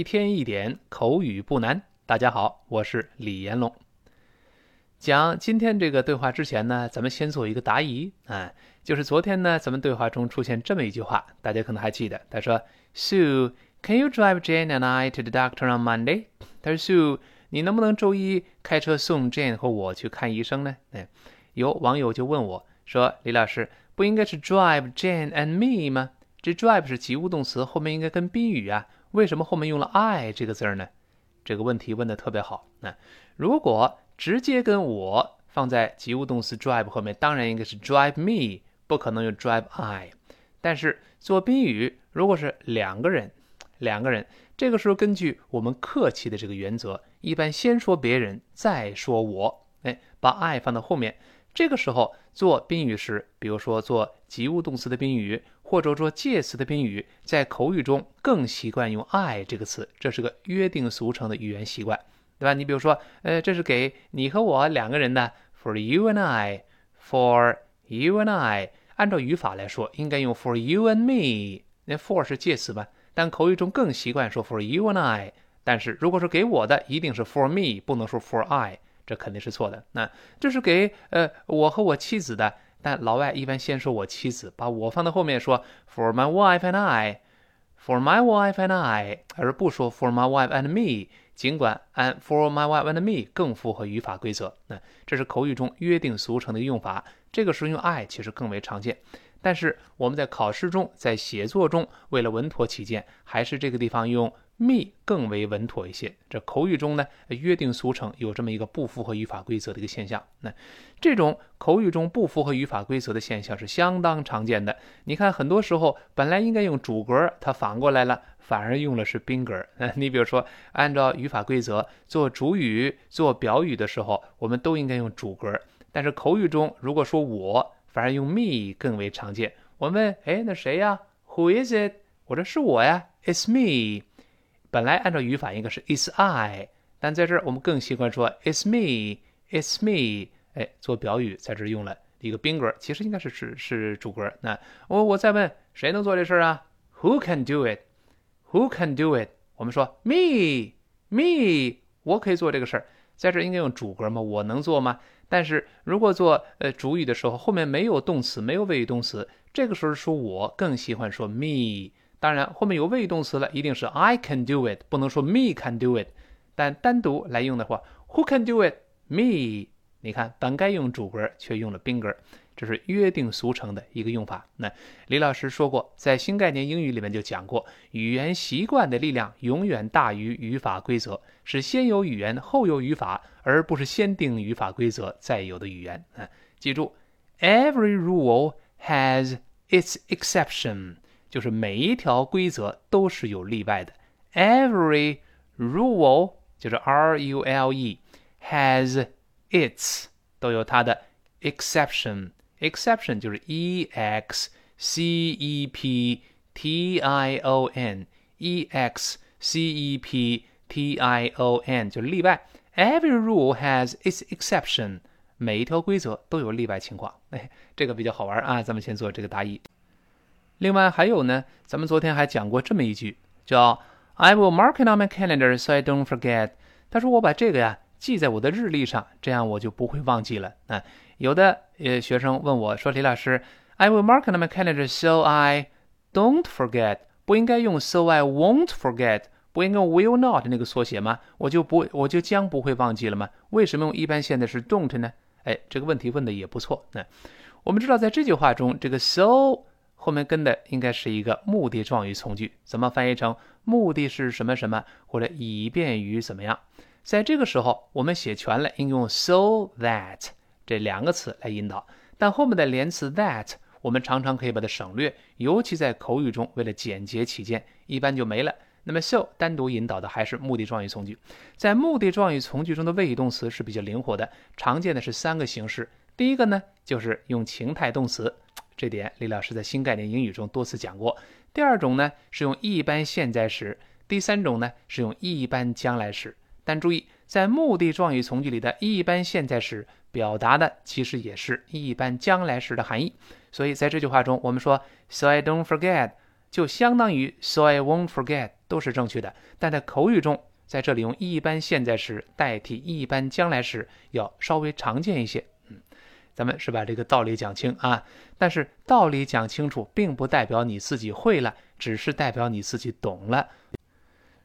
一天一点口语不难。大家好，我是李延龙。讲今天这个对话之前呢，咱们先做一个答疑啊，就是昨天呢，咱们对话中出现这么一句话，大家可能还记得。他说：“Sue, can you drive Jane and I to the doctor on Monday？” 他说：“Sue，你能不能周一开车送 Jane 和我去看医生呢？”哎，有网友就问我说：“李老师，不应该是 drive Jane and me 吗？这 drive 是及物动词，后面应该跟宾语啊。”为什么后面用了 I 这个字儿呢？这个问题问的特别好。那如果直接跟我放在及物动词 drive 后面，当然应该是 drive me，不可能用 drive I。但是做宾语，如果是两个人，两个人，这个时候根据我们客气的这个原则，一般先说别人，再说我。哎，把 I 放到后面。这个时候做宾语时，比如说做及物动词的宾语，或者说介词的宾语，在口语中更习惯用 I 这个词，这是个约定俗成的语言习惯，对吧？你比如说，呃，这是给你和我两个人的，For you and I，For you and I，按照语法来说，应该用 For you and me，那 For 是介词嘛？但口语中更习惯说 For you and I，但是如果是给我的，一定是 For me，不能说 For I。这肯定是错的。那这是给呃我和我妻子的，但老外一般先说我妻子，把我放在后面说 for my wife and I，for my wife and I，而不说 for my wife and me。尽管 and for my wife and me 更符合语法规则。那这是口语中约定俗成的用法，这个时候用 I 其实更为常见。但是我们在考试中，在写作中，为了稳妥起见，还是这个地方用。Me 更为稳妥一些。这口语中呢，约定俗成有这么一个不符合语法规则的一个现象。那这种口语中不符合语法规则的现象是相当常见的。你看，很多时候本来应该用主格，它反过来了，反而用了是宾格。你比如说，按照语法规则做主语、做表语的时候，我们都应该用主格。但是口语中，如果说我，反而用 me 更为常见。我问，哎，那谁呀？Who is it？我说是我呀，It's me。本来按照语法应该是 is I，但在这儿我们更习惯说 is me，is me。哎，做表语在这儿用了一个宾格，其实应该是是是主格。那我我再问谁能做这事儿啊？Who can do it？Who can do it？我们说 me，me，我可以做这个事儿。在这儿应该用主格吗？我能做吗？但是如果做呃主语的时候，后面没有动词，没有谓语动词，这个时候说我更喜欢说 me。当然，后面有谓语动词了，一定是 I can do it，不能说 me can do it。但单独来用的话，Who can do it？Me。你看，本该用主格，却用了宾格，这是约定俗成的一个用法。那李老师说过，在新概念英语里面就讲过，语言习惯的力量永远大于语法规则，是先有语言后有语法，而不是先定语法规则再有的语言。啊，记住，Every rule has its exception。就是每一条规则都是有例外的。Every rule 就是 R U L E has its 都有它的 exception。exception 就是 E X C E P T I O N E X C E P T I O N 就是例外。Every rule has its exception。每一条规则都有例外情况。哎，这个比较好玩啊！咱们先做这个答疑。 另外还有呢，咱们昨天还讲过这么一句，叫 "I will mark it on my calendar so I don't forget." 他说我把这个呀记在我的日历上，这样我就不会忘记了。啊，有的呃学生问我说：“李老师，I will mark it on my calendar so I don't forget." 不应该用 "so I won't forget"，不应该用 "will not" 那个缩写吗？我就不我就将不会忘记了吗？为什么用一般现在时 don't 呢？哎，这个问题问的也不错。那我们知道在这句话中，这个 so 后面跟的应该是一个目的状语从句，怎么翻译成目的是什么什么，或者以便于怎么样？在这个时候，我们写全了，应用 so that 这两个词来引导。但后面的连词 that，我们常常可以把它省略，尤其在口语中，为了简洁起见，一般就没了。那么 so 单独引导的还是目的状语从句。在目的状语从句中的谓语动词是比较灵活的，常见的是三个形式。第一个呢，就是用情态动词。这点李老师在新概念英语中多次讲过。第二种呢是用一般现在时，第三种呢是用一般将来时。但注意，在目的状语从句里的一般现在时表达的其实也是一般将来时的含义。所以在这句话中，我们说 "so I don't forget" 就相当于 "so I won't forget"，都是正确的。但在口语中，在这里用一般现在时代替一般将来时，要稍微常见一些。咱们是把这个道理讲清啊。但是道理讲清楚，并不代表你自己会了，只是代表你自己懂了。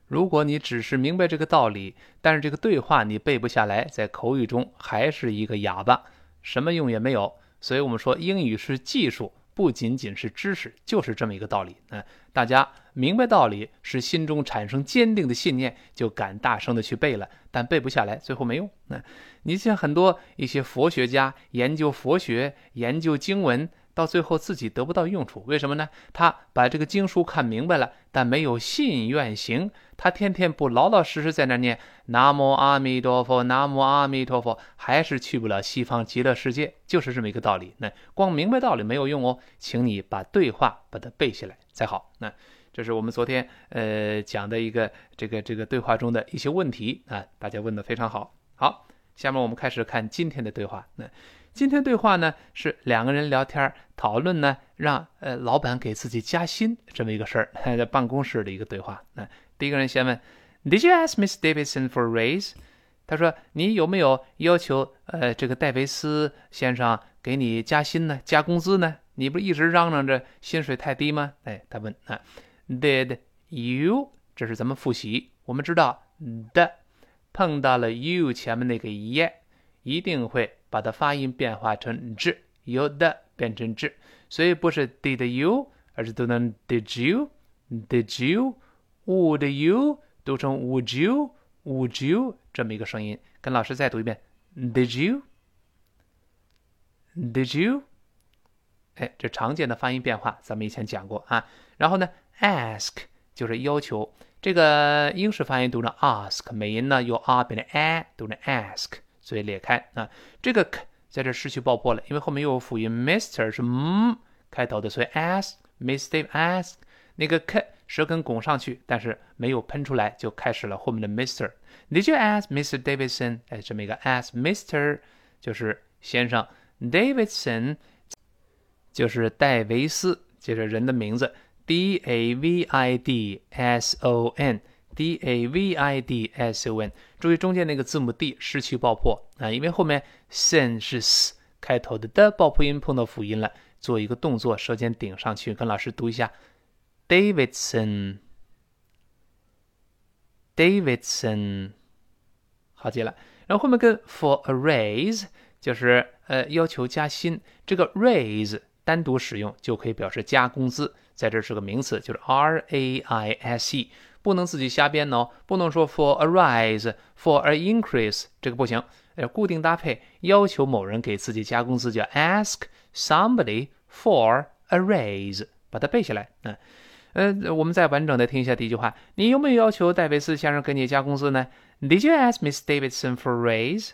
如果你只是明白这个道理，但是这个对话你背不下来，在口语中还是一个哑巴，什么用也没有。所以我们说，英语是技术。不仅仅是知识，就是这么一个道理。嗯，大家明白道理，是心中产生坚定的信念，就敢大声的去背了。但背不下来，最后没用。那你像很多一些佛学家研究佛学、研究经文。到最后自己得不到用处，为什么呢？他把这个经书看明白了，但没有信愿行。他天天不老老实实在那念南无阿弥陀佛，南无阿弥陀佛，还是去不了西方极乐世界，就是这么一个道理。那光明白道理没有用哦，请你把对话把它背下来才好。那这是我们昨天呃讲的一个这个这个对话中的一些问题啊，大家问的非常好。好，下面我们开始看今天的对话。那。今天对话呢是两个人聊天讨论呢，让呃老板给自己加薪这么一个事儿，在办公室的一个对话。那第一个人先问：Did you ask Miss Davidson for raise？他说：“你有没有要求呃这个戴维斯先生给你加薪呢？加工资呢？你不一直嚷嚷着薪水太低吗？”哎，他问啊：Did you？这是咱们复习，我们知道的碰到了 you 前面那个 ye，一定会。把它发音变化成 z，有的变成 z，所以不是 did you，而是读成 did you，did you，would you 读成 would you，would you 这么一个声音。跟老师再读一遍，did you，did you，哎，这常见的发音变化，咱们以前讲过啊。然后呢，ask 就是要求，这个英式发音读成 ask，美音呢由 r 变成 a，读成 ask。嘴裂开啊，这个 k 在这失去爆破了，因为后面又有辅音 mister 是 m 开头的，所以 ask Mr. ask 那个 k 舌根拱上去，但是没有喷出来，就开始了后面的 mister。Did you ask Mr. Davidson？哎，这么一个 ask Mr 就是先生，Davidson 就是戴维斯，就是人的名字，D A V I D S O N。D A V I D S O N，注意中间那个字母 D 失去爆破啊，因为后面 sen 是 s 开头的的爆破音碰到辅音了，做一个动作，舌尖顶上去，跟老师读一下，Davidson，Davidson，好记了。然后后面跟 for a raise 就是呃要求加薪，这个 raise 单独使用就可以表示加工资，在这是个名词，就是 R A I S E。不能自己瞎编哦，不能说 for a rise，for a increase，这个不行。要固定搭配，要求某人给自己加工资，叫 ask somebody for a raise，把它背下来。嗯，呃，我们再完整的听一下第一句话：你有没有要求戴维斯先生给你加工资呢？Did you ask Miss Davidson for raise？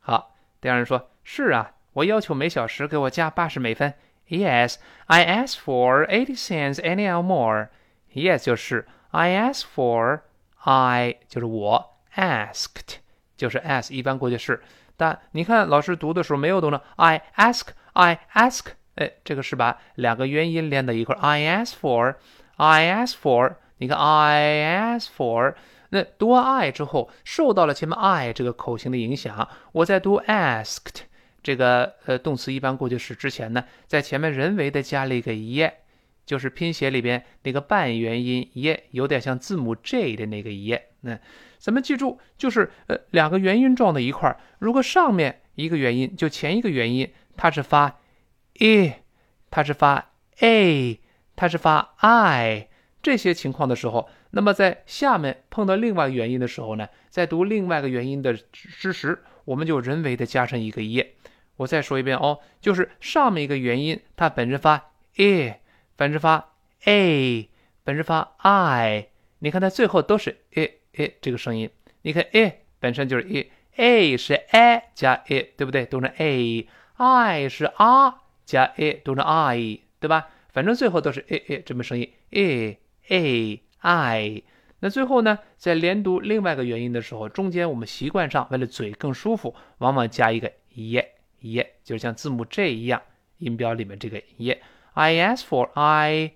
好，第二人说：是啊，我要求每小时给我加八十美分。Yes, I ask for eighty cents an hour more. Yes 就是 I ask for I 就是我 asked 就是 as 一般过去式，但你看老师读的时候没有读呢 I ask I ask 哎，这个是把两个元音连在一块 I ask for I ask for 你看 I ask for 那读完 I 之后受到了前面 I 这个口型的影响，我在读 asked 这个呃动词一般过去式之前呢，在前面人为的加了一个 ye。就是拼写里边那个半元音 “e”，，有点像字母 J 的那个耶。那咱们记住，就是呃两个元音撞在一块儿，如果上面一个元音就前一个元音，它是发 e，它是发 a，它是发 i，这些情况的时候，那么在下面碰到另外元音的时候呢，在读另外一个元音的之时，我们就人为的加上一个 “e”。我再说一遍哦，就是上面一个元音，它本身发 e。本质发 a，本质发 i，你看它最后都是 a a 这个声音。你看 a 本身就是 a，a 是 a 加 a，对不对？读成 a，i 是 r 加 a，读成 i，对吧？反正最后都是 a a 这么声音 a a i。那最后呢，在连读另外一个元音的时候，中间我们习惯上为了嘴更舒服，往往加一个 e e，就像字母 J 一样，音标里面这个 e。I ask for I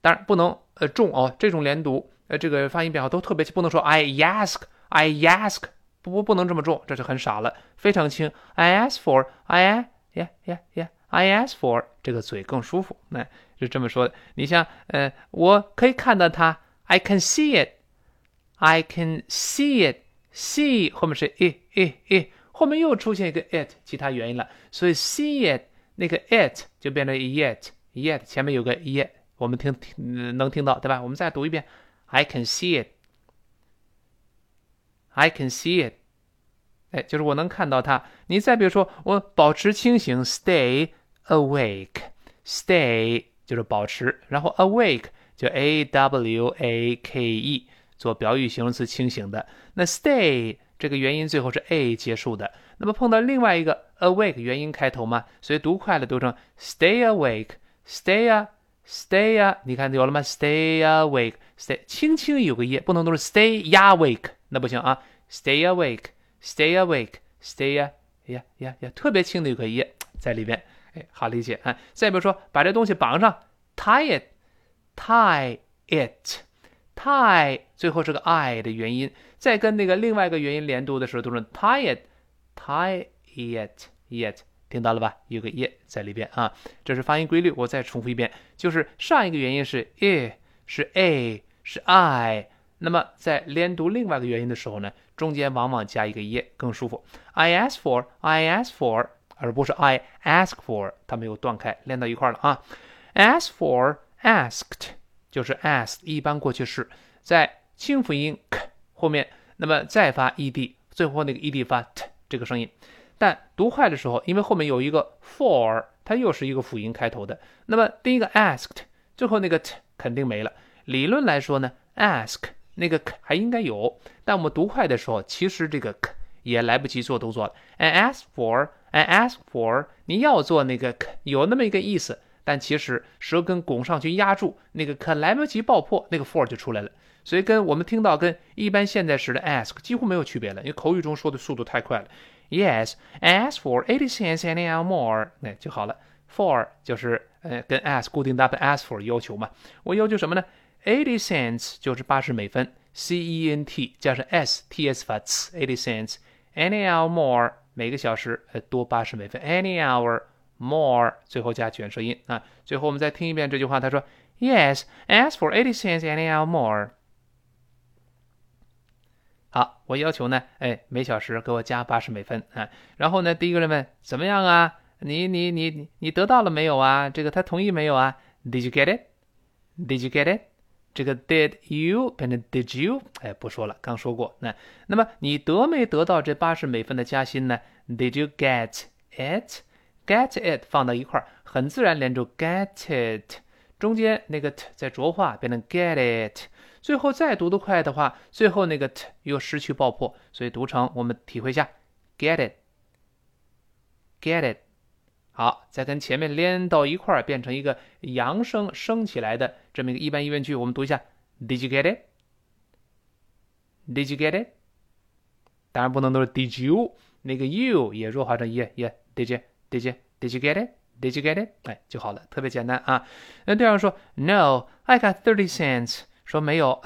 当然不能呃重哦，这种连读呃这个发音变化都特别轻不能说 I ask I ask 不不不能这么重，这就很傻了，非常轻。I ask for I yeah yeah yeah I ask for 这个嘴更舒服，那是这么说的。你像呃我可以看到它，I can see it I can see it see 后面是 e e e 后面又出现一个 it 其他原因了，所以 see it 那个 it 就变成 yet yet 前面有个 yet。我们听听能听到对吧？我们再读一遍，I can see it. I can see it. 哎，就是我能看到它。你再比如说，我保持清醒，stay awake. Stay 就是保持，然后 awake 就 a w a k e 做表语形容词，清醒的。那 stay 这个元音最后是 a 结束的。那么碰到另外一个 awake 元音开头嘛，所以读快了读成 stay awake. Stay 啊。Stay 啊，你看有了吗？Stay awake，stay 轻轻有个 e，不能都是 stay awake，那不行啊。Stay awake，stay awake，stay 呀呀呀呀，特别轻的有个 e 在里边，哎，好理解啊。再比如说，把这东西绑上，tie it，tie it it，tie 最后是个 i 的元音，再跟那个另外一个元音连读的时候，都是 tie it，tie it，it。听到了吧？有个 e 在里边啊，这是发音规律。我再重复一遍，就是上一个元音是 e，是 a，是 i。那么在连读另外一个元音的时候呢，中间往往加一个 e 更舒服。I ask for，I ask for，而不是 I ask for，它没有断开，连到一块了啊。Ask for，asked 就是 ask 一般过去式，在清辅音 k 后面，那么再发 ed，最后那个 ed 发 t 这个声音。但读快的时候，因为后面有一个 for，它又是一个辅音开头的，那么第一个 asked 最后那个 t 肯定没了。理论来说呢，ask 那个 k 还应该有，但我们读快的时候，其实这个 k 也来不及做动作了。I ask for，I ask for，你要做那个 k 有那么一个意思，但其实舌根拱上去压住那个可来不及爆破，那个 for 就出来了。所以跟我们听到跟一般现在时的 ask 几乎没有区别了，因为口语中说的速度太快了。Yes, ask for eighty cents an hour more，那就好了。For 就是呃跟 ask 固定搭配 ask for 要求嘛。我要求什么呢？Eighty cents 就是八十美分，C E N T 加上 S T S 发 c，eighty cents an hour more 每个小时呃多八十美分，any hour more 最后加卷舌音啊。最后我们再听一遍这句话，他说：“Yes, as for eighty cents an hour more。好，我要求呢，哎，每小时给我加八十美分啊。然后呢，第一个人问怎么样啊？你你你你你得到了没有啊？这个他同意没有啊？Did you get it? Did you get it? 这个 Did you 变成 Did you？哎，不说了，刚说过。那那么你得没得到这八十美分的加薪呢？Did you get it? Get it 放到一块儿，很自然连住 get it，中间那个 t 在浊化，变成 get it。最后再读得快的话，最后那个 t 又失去爆破，所以读成我们体会一下，get it，get it。好，再跟前面连到一块儿，变成一个扬声升起来的这么一个一般疑问句，我们读一下，Did you get it？Did you get it？当然不能都是 Did you，那个 you 也弱化成 yeah yeah did you？Did you？Did you get it？Did you get it？哎，就好了，特别简单啊。那对方说，No，I got thirty cents。说没有，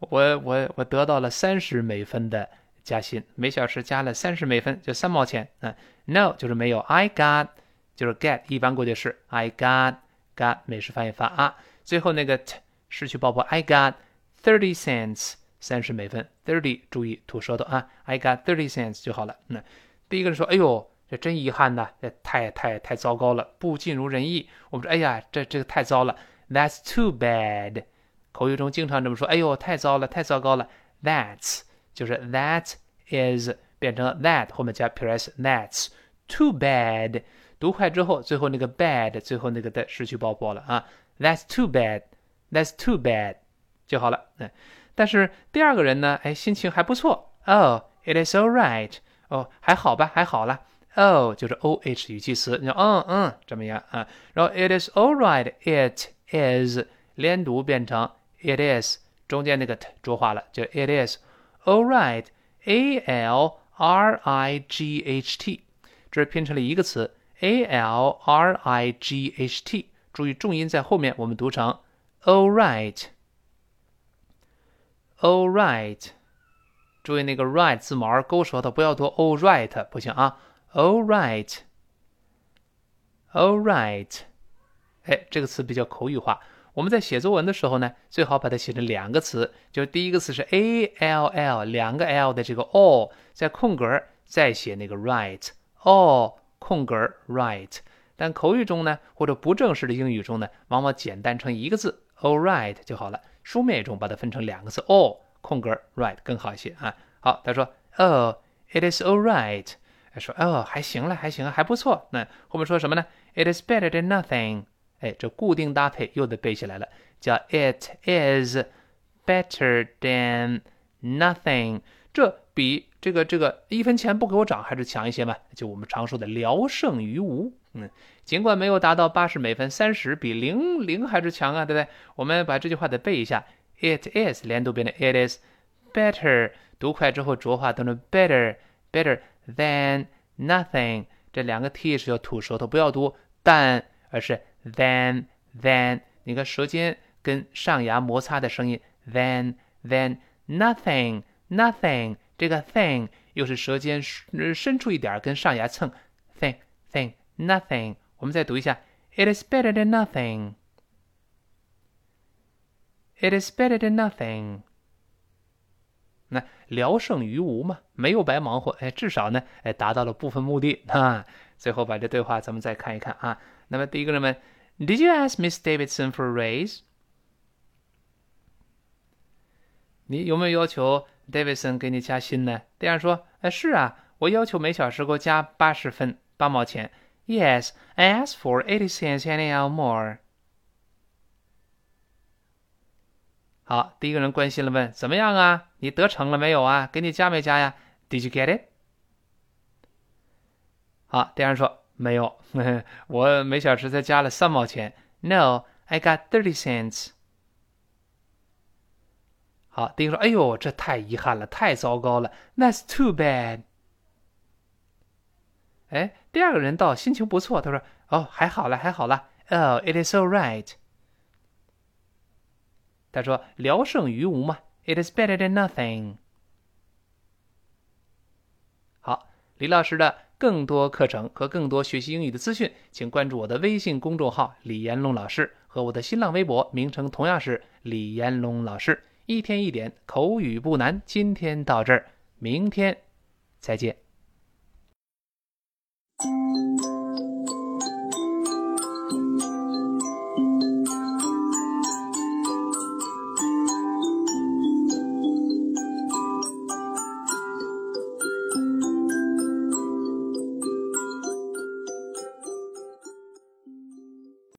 我我我得到了三十美分的加薪，每小时加了三十美分，就三毛钱。嗯，no 就是没有，I got 就是 get 一般过去式，I got got 美式发音发啊，最后那个 t 失去爆破，I got thirty cents 三十美分，thirty 注意吐舌头啊，I got thirty cents 就好了。那第一个人说，哎呦，这真遗憾呐，这太太太糟糕了，不尽如人意。我们说，哎呀，这这个太糟了，That's too bad。口语中经常这么说：“哎呦，太糟了，太糟糕了。” That's 就是 that is 变成 that 后面加 ps。That's too bad。读快之后，最后那个 bad 最后那个的失去爆破了啊。That's too bad。That's too bad 就好了。嗯，但是第二个人呢，哎，心情还不错。Oh, it is all right。哦，还好吧，还好了。O 就是 O H 语气词，你说嗯嗯怎么样啊？然后 it is all right。It is 连读变成。It is 中间那个 t 浊化了，就 It is all right. A L R I G H T，这拼成了一个词。A L R I G H T，注意重音在后面，我们读成 All right，all right，注意那个 right 字母勾舌头，不要读 all right，不行啊。All right，all right，哎，这个词比较口语化。我们在写作文的时候呢，最好把它写成两个词，就是第一个词是 a l l，两个 l 的这个 all，在空格再写那个 right，all 空格 right。但口语中呢，或者不正式的英语中呢，往往简单成一个字。All right 就好了。书面中把它分成两个字，all 空格 right 更好一些啊。好，他说，Oh, it is all right。说，哦，还行了，还行，还不错。那后面说什么呢？It is better than nothing。哎，这固定搭配又得背起来了，叫 It is better than nothing。这比这个这个一分钱不给我涨还是强一些嘛？就我们常说的聊胜于无。嗯，尽管没有达到八十美分，三十比零零还是强啊，对不对？我们把这句话得背一下：It is 连读变成 It is better，读快之后浊化都成 better better than nothing。这两个 t 是要吐舌头，不要读但，而是 than than。你看舌尖跟上牙摩擦的声音，than than nothing nothing。这个 thing 又是舌尖伸出一点跟上牙蹭，thing thing。nothing。我们再读一下，It is better than nothing. It is better than nothing. 那聊胜于无嘛，没有白忙活，哎，至少呢，哎，达到了部分目的啊。最后把这对话咱们再看一看啊。那么第一个人问，Did you ask Miss Davidson for a raise？你有没有要求 Davidson 给你加薪呢？对方说，哎，是啊，我要求每小时给我加八十分，八毛钱。Yes, I asked for eighty cents an hour more. 好，第一个人关心了问：怎么样啊？你得逞了没有啊？给你加没加呀？Did you get it？好，第二人说没有，我每小时才加了三毛钱。No, I got thirty cents。好，第一个说：哎呦，这太遗憾了，太糟糕了。That's too bad。哎，第二个人倒心情不错，他说：“哦，还好了，还好了。Oh, it is all right。”他说：“聊胜于无嘛，It is better than nothing。”好，李老师的更多课程和更多学习英语的资讯，请关注我的微信公众号“李延龙老师”和我的新浪微博，名称同样是“李延龙老师”。一天一点口语不难，今天到这儿，明天再见。